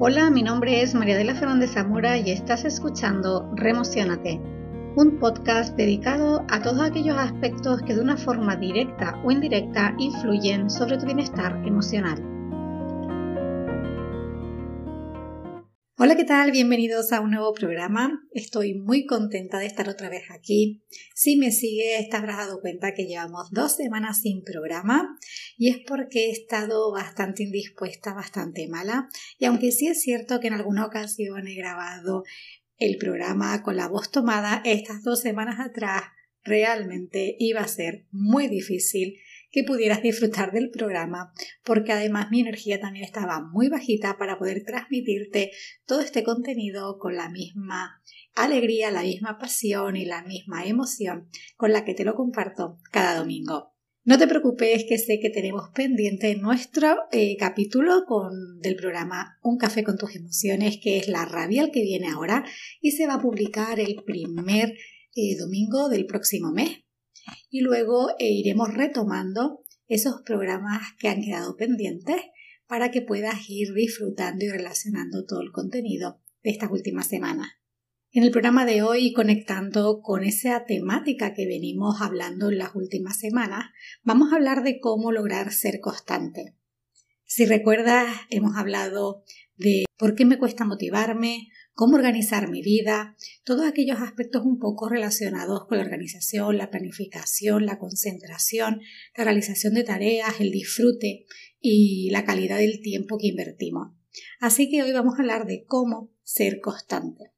Hola, mi nombre es María de la Fernández Zamora y estás escuchando Remocionate, un podcast dedicado a todos aquellos aspectos que de una forma directa o indirecta influyen sobre tu bienestar emocional. Hola, ¿qué tal? Bienvenidos a un nuevo programa. Estoy muy contenta de estar otra vez aquí. Si me sigues, te habrás dado cuenta que llevamos dos semanas sin programa y es porque he estado bastante indispuesta, bastante mala. Y aunque sí es cierto que en alguna ocasión he grabado el programa con la voz tomada, estas dos semanas atrás realmente iba a ser muy difícil que pudieras disfrutar del programa, porque además mi energía también estaba muy bajita para poder transmitirte todo este contenido con la misma alegría, la misma pasión y la misma emoción con la que te lo comparto cada domingo. No te preocupes que sé que tenemos pendiente nuestro eh, capítulo con, del programa Un café con tus emociones, que es la rabia que viene ahora y se va a publicar el primer eh, domingo del próximo mes y luego eh, iremos retomando esos programas que han quedado pendientes para que puedas ir disfrutando y relacionando todo el contenido de estas últimas semanas. En el programa de hoy, conectando con esa temática que venimos hablando en las últimas semanas, vamos a hablar de cómo lograr ser constante. Si recuerdas, hemos hablado de por qué me cuesta motivarme, cómo organizar mi vida, todos aquellos aspectos un poco relacionados con la organización, la planificación, la concentración, la realización de tareas, el disfrute y la calidad del tiempo que invertimos. Así que hoy vamos a hablar de cómo ser constante.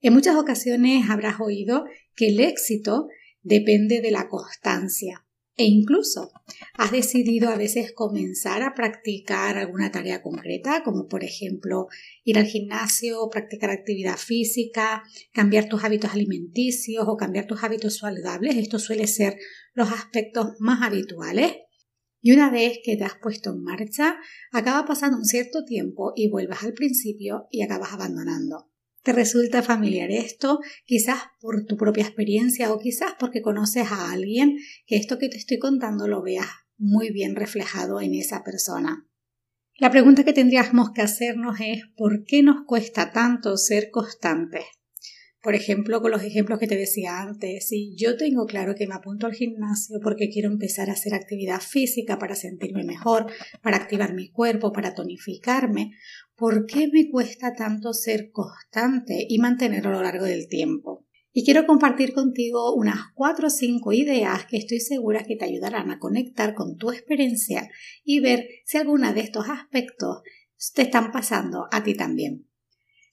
En muchas ocasiones habrás oído que el éxito depende de la constancia. E incluso has decidido a veces comenzar a practicar alguna tarea concreta, como por ejemplo ir al gimnasio, practicar actividad física, cambiar tus hábitos alimenticios o cambiar tus hábitos saludables. Esto suele ser los aspectos más habituales. Y una vez que te has puesto en marcha, acaba pasando un cierto tiempo y vuelves al principio y acabas abandonando. ¿Te resulta familiar esto? Quizás por tu propia experiencia o quizás porque conoces a alguien que esto que te estoy contando lo veas muy bien reflejado en esa persona. La pregunta que tendríamos que hacernos es ¿por qué nos cuesta tanto ser constantes? Por ejemplo, con los ejemplos que te decía antes, si yo tengo claro que me apunto al gimnasio porque quiero empezar a hacer actividad física para sentirme mejor, para activar mi cuerpo, para tonificarme, ¿por qué me cuesta tanto ser constante y mantenerlo a lo largo del tiempo? Y quiero compartir contigo unas cuatro o cinco ideas que estoy segura que te ayudarán a conectar con tu experiencia y ver si alguna de estos aspectos te están pasando a ti también.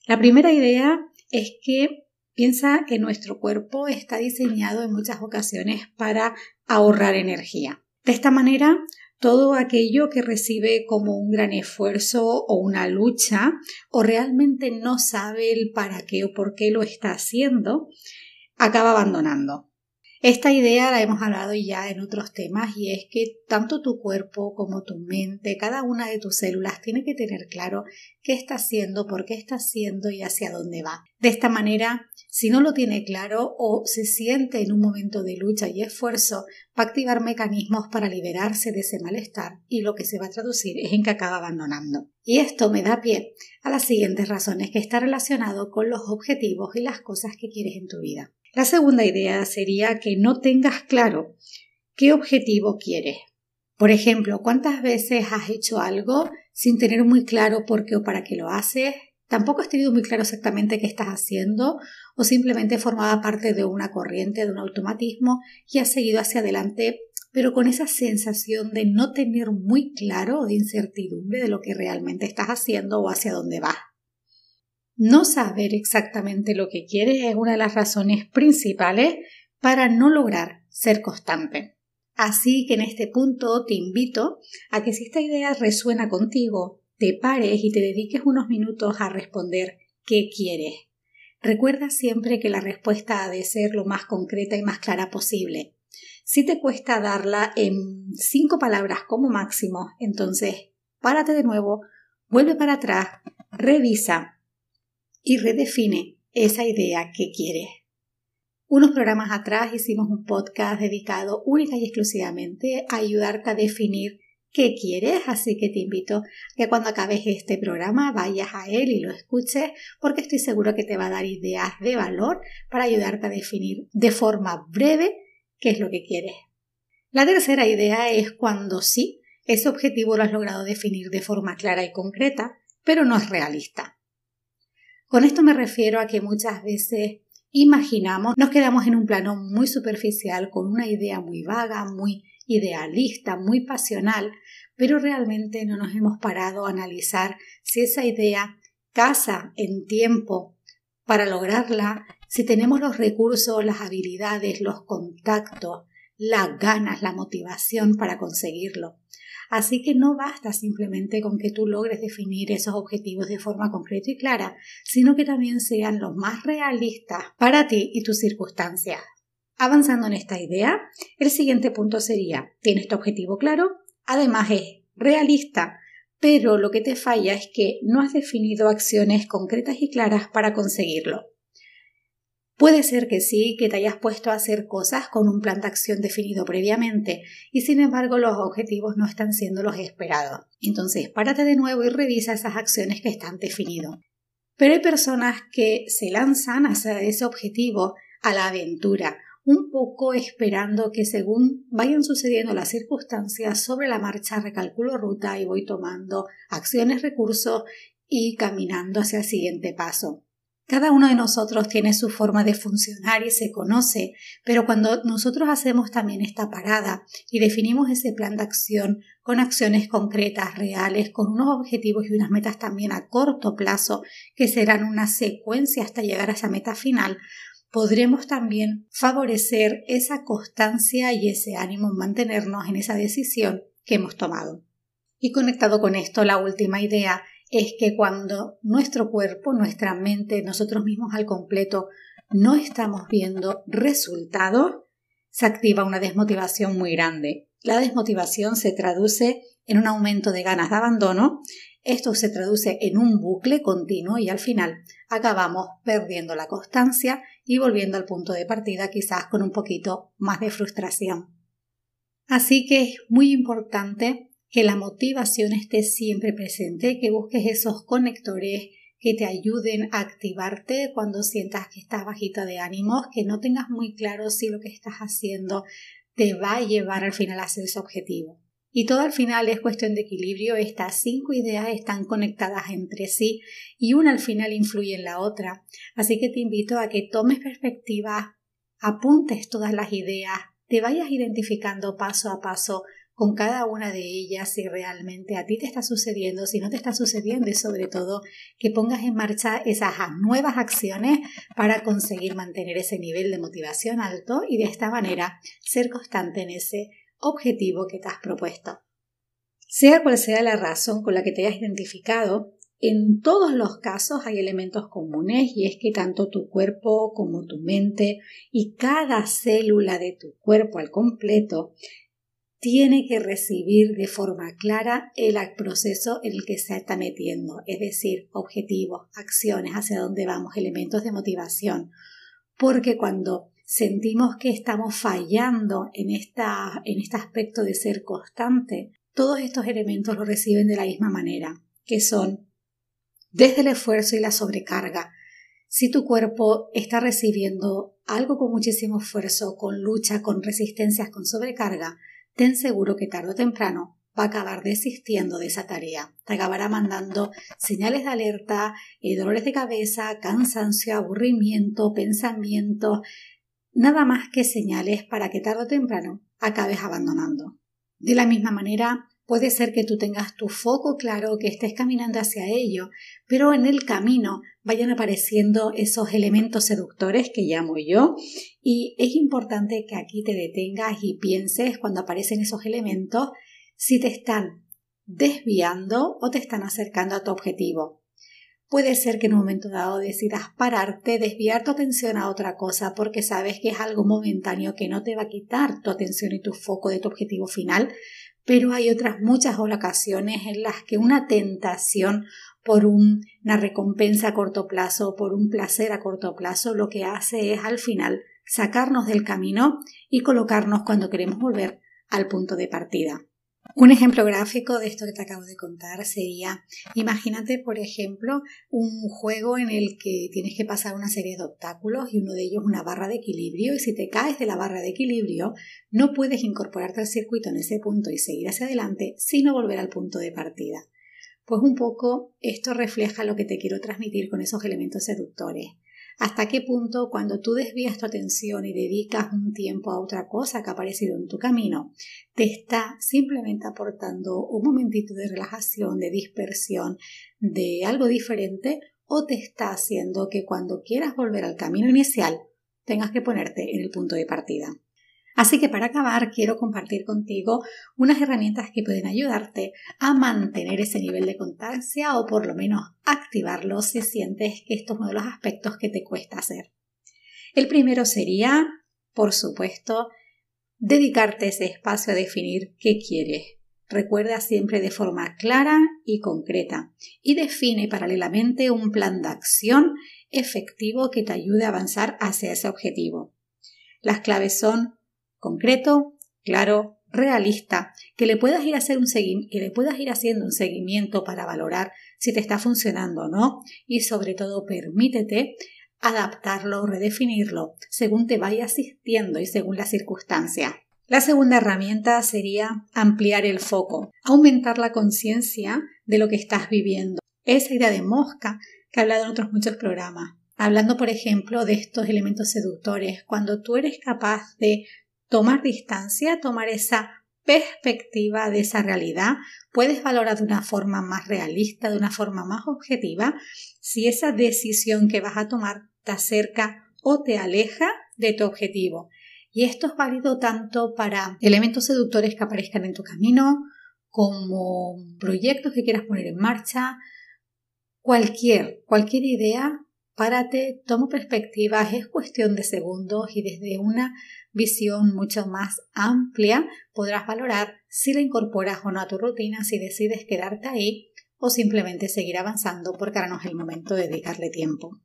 La primera idea es que Piensa que nuestro cuerpo está diseñado en muchas ocasiones para ahorrar energía. De esta manera, todo aquello que recibe como un gran esfuerzo o una lucha o realmente no sabe el para qué o por qué lo está haciendo, acaba abandonando. Esta idea la hemos hablado ya en otros temas y es que tanto tu cuerpo como tu mente, cada una de tus células tiene que tener claro qué está haciendo, por qué está haciendo y hacia dónde va. De esta manera, si no lo tiene claro o se siente en un momento de lucha y esfuerzo, va a activar mecanismos para liberarse de ese malestar y lo que se va a traducir es en que acaba abandonando. Y esto me da pie a las siguientes razones que está relacionado con los objetivos y las cosas que quieres en tu vida. La segunda idea sería que no tengas claro qué objetivo quieres. Por ejemplo, ¿cuántas veces has hecho algo sin tener muy claro por qué o para qué lo haces? Tampoco has tenido muy claro exactamente qué estás haciendo o simplemente formaba parte de una corriente, de un automatismo y has seguido hacia adelante, pero con esa sensación de no tener muy claro o de incertidumbre de lo que realmente estás haciendo o hacia dónde vas. No saber exactamente lo que quieres es una de las razones principales para no lograr ser constante. Así que en este punto te invito a que si esta idea resuena contigo, te pares y te dediques unos minutos a responder qué quieres. Recuerda siempre que la respuesta ha de ser lo más concreta y más clara posible. Si te cuesta darla en cinco palabras como máximo, entonces párate de nuevo, vuelve para atrás, revisa y redefine esa idea que quieres. Unos programas atrás hicimos un podcast dedicado única y exclusivamente a ayudarte a definir qué quieres, así que te invito a que cuando acabes este programa vayas a él y lo escuches porque estoy seguro que te va a dar ideas de valor para ayudarte a definir de forma breve qué es lo que quieres. La tercera idea es cuando sí, ese objetivo lo has logrado definir de forma clara y concreta, pero no es realista. Con esto me refiero a que muchas veces imaginamos, nos quedamos en un plano muy superficial con una idea muy vaga, muy idealista, muy pasional, pero realmente no nos hemos parado a analizar si esa idea casa en tiempo para lograrla, si tenemos los recursos, las habilidades, los contactos, las ganas, la motivación para conseguirlo. Así que no basta simplemente con que tú logres definir esos objetivos de forma concreta y clara, sino que también sean los más realistas para ti y tus circunstancias. Avanzando en esta idea, el siguiente punto sería, tienes tu objetivo claro, además es realista, pero lo que te falla es que no has definido acciones concretas y claras para conseguirlo. Puede ser que sí, que te hayas puesto a hacer cosas con un plan de acción definido previamente y sin embargo los objetivos no están siendo los esperados. Entonces, párate de nuevo y revisa esas acciones que están definidas. Pero hay personas que se lanzan hacia ese objetivo a la aventura, un poco esperando que según vayan sucediendo las circunstancias sobre la marcha recalculo ruta y voy tomando acciones, recursos y caminando hacia el siguiente paso. Cada uno de nosotros tiene su forma de funcionar y se conoce, pero cuando nosotros hacemos también esta parada y definimos ese plan de acción con acciones concretas, reales, con unos objetivos y unas metas también a corto plazo, que serán una secuencia hasta llegar a esa meta final, podremos también favorecer esa constancia y ese ánimo en mantenernos en esa decisión que hemos tomado. Y conectado con esto, la última idea es que cuando nuestro cuerpo, nuestra mente, nosotros mismos al completo no estamos viendo resultados, se activa una desmotivación muy grande. La desmotivación se traduce en un aumento de ganas de abandono, esto se traduce en un bucle continuo y al final acabamos perdiendo la constancia y volviendo al punto de partida quizás con un poquito más de frustración. Así que es muy importante que la motivación esté siempre presente, que busques esos conectores que te ayuden a activarte cuando sientas que estás bajita de ánimos, que no tengas muy claro si lo que estás haciendo te va a llevar al final a hacer ese objetivo. Y todo al final es cuestión de equilibrio, estas cinco ideas están conectadas entre sí y una al final influye en la otra. Así que te invito a que tomes perspectiva, apuntes todas las ideas, te vayas identificando paso a paso con cada una de ellas si realmente a ti te está sucediendo, si no te está sucediendo y sobre todo que pongas en marcha esas nuevas acciones para conseguir mantener ese nivel de motivación alto y de esta manera ser constante en ese objetivo que te has propuesto. Sea cual sea la razón con la que te hayas identificado, en todos los casos hay elementos comunes y es que tanto tu cuerpo como tu mente y cada célula de tu cuerpo al completo tiene que recibir de forma clara el proceso en el que se está metiendo, es decir, objetivos, acciones, hacia dónde vamos, elementos de motivación. Porque cuando sentimos que estamos fallando en, esta, en este aspecto de ser constante, todos estos elementos lo reciben de la misma manera, que son desde el esfuerzo y la sobrecarga. Si tu cuerpo está recibiendo algo con muchísimo esfuerzo, con lucha, con resistencias, con sobrecarga, ten seguro que tarde o temprano va a acabar desistiendo de esa tarea. Te acabará mandando señales de alerta, eh, dolores de cabeza, cansancio, aburrimiento, pensamiento, nada más que señales para que tarde o temprano acabes abandonando. De la misma manera, Puede ser que tú tengas tu foco claro, que estés caminando hacia ello, pero en el camino vayan apareciendo esos elementos seductores que llamo yo y es importante que aquí te detengas y pienses cuando aparecen esos elementos si te están desviando o te están acercando a tu objetivo. Puede ser que en un momento dado decidas pararte, desviar tu atención a otra cosa porque sabes que es algo momentáneo que no te va a quitar tu atención y tu foco de tu objetivo final, pero hay otras muchas ocasiones en las que una tentación por una recompensa a corto plazo, por un placer a corto plazo, lo que hace es al final sacarnos del camino y colocarnos cuando queremos volver al punto de partida. Un ejemplo gráfico de esto que te acabo de contar sería, imagínate, por ejemplo, un juego en el que tienes que pasar una serie de obstáculos y uno de ellos una barra de equilibrio y si te caes de la barra de equilibrio no puedes incorporarte al circuito en ese punto y seguir hacia adelante sino volver al punto de partida. Pues un poco esto refleja lo que te quiero transmitir con esos elementos seductores hasta qué punto cuando tú desvías tu atención y dedicas un tiempo a otra cosa que ha aparecido en tu camino, te está simplemente aportando un momentito de relajación, de dispersión, de algo diferente, o te está haciendo que cuando quieras volver al camino inicial tengas que ponerte en el punto de partida. Así que para acabar quiero compartir contigo unas herramientas que pueden ayudarte a mantener ese nivel de constancia o por lo menos activarlo si sientes que esto es uno de los aspectos que te cuesta hacer. El primero sería, por supuesto, dedicarte ese espacio a definir qué quieres. Recuerda siempre de forma clara y concreta y define paralelamente un plan de acción efectivo que te ayude a avanzar hacia ese objetivo. Las claves son concreto, claro, realista, que le puedas ir, a hacer un que le puedas ir haciendo un seguimiento para valorar si te está funcionando o no y sobre todo permítete adaptarlo redefinirlo según te vaya asistiendo y según la circunstancia. La segunda herramienta sería ampliar el foco, aumentar la conciencia de lo que estás viviendo. Esa idea de mosca que he hablado en otros muchos programas. Hablando, por ejemplo, de estos elementos seductores, cuando tú eres capaz de tomar distancia, tomar esa perspectiva de esa realidad, puedes valorar de una forma más realista, de una forma más objetiva, si esa decisión que vas a tomar te acerca o te aleja de tu objetivo. Y esto es válido tanto para elementos seductores que aparezcan en tu camino, como proyectos que quieras poner en marcha, cualquier, cualquier idea, párate, toma perspectivas, es cuestión de segundos y desde una visión mucho más amplia, podrás valorar si la incorporas o no a tu rutina, si decides quedarte ahí o simplemente seguir avanzando porque ahora no es el momento de dedicarle tiempo.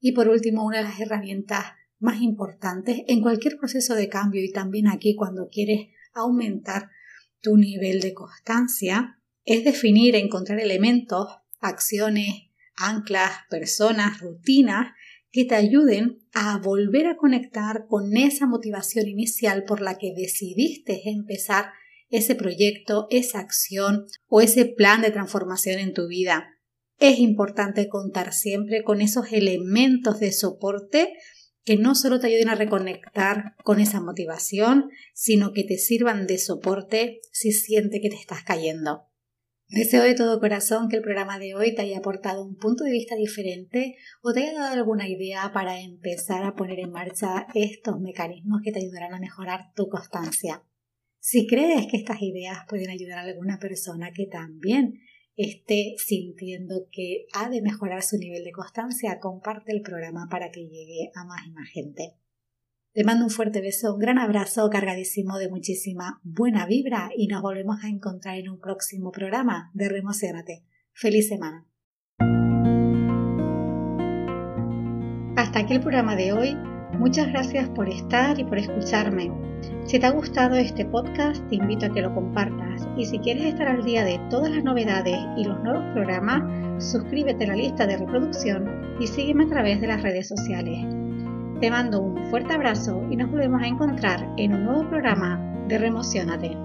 Y por último, una de las herramientas más importantes en cualquier proceso de cambio y también aquí cuando quieres aumentar tu nivel de constancia es definir, encontrar elementos, acciones, anclas, personas, rutinas que te ayuden a volver a conectar con esa motivación inicial por la que decidiste empezar ese proyecto, esa acción o ese plan de transformación en tu vida. Es importante contar siempre con esos elementos de soporte que no solo te ayuden a reconectar con esa motivación, sino que te sirvan de soporte si sientes que te estás cayendo. Deseo de todo corazón que el programa de hoy te haya aportado un punto de vista diferente o te haya dado alguna idea para empezar a poner en marcha estos mecanismos que te ayudarán a mejorar tu constancia. Si crees que estas ideas pueden ayudar a alguna persona que también esté sintiendo que ha de mejorar su nivel de constancia, comparte el programa para que llegue a más y más gente. Te mando un fuerte beso, un gran abrazo cargadísimo de muchísima buena vibra y nos volvemos a encontrar en un próximo programa de Remocionate. Feliz semana. Hasta aquí el programa de hoy. Muchas gracias por estar y por escucharme. Si te ha gustado este podcast, te invito a que lo compartas y si quieres estar al día de todas las novedades y los nuevos programas, suscríbete a la lista de reproducción y sígueme a través de las redes sociales. Te mando un fuerte abrazo y nos volvemos a encontrar en un nuevo programa de Remocionate.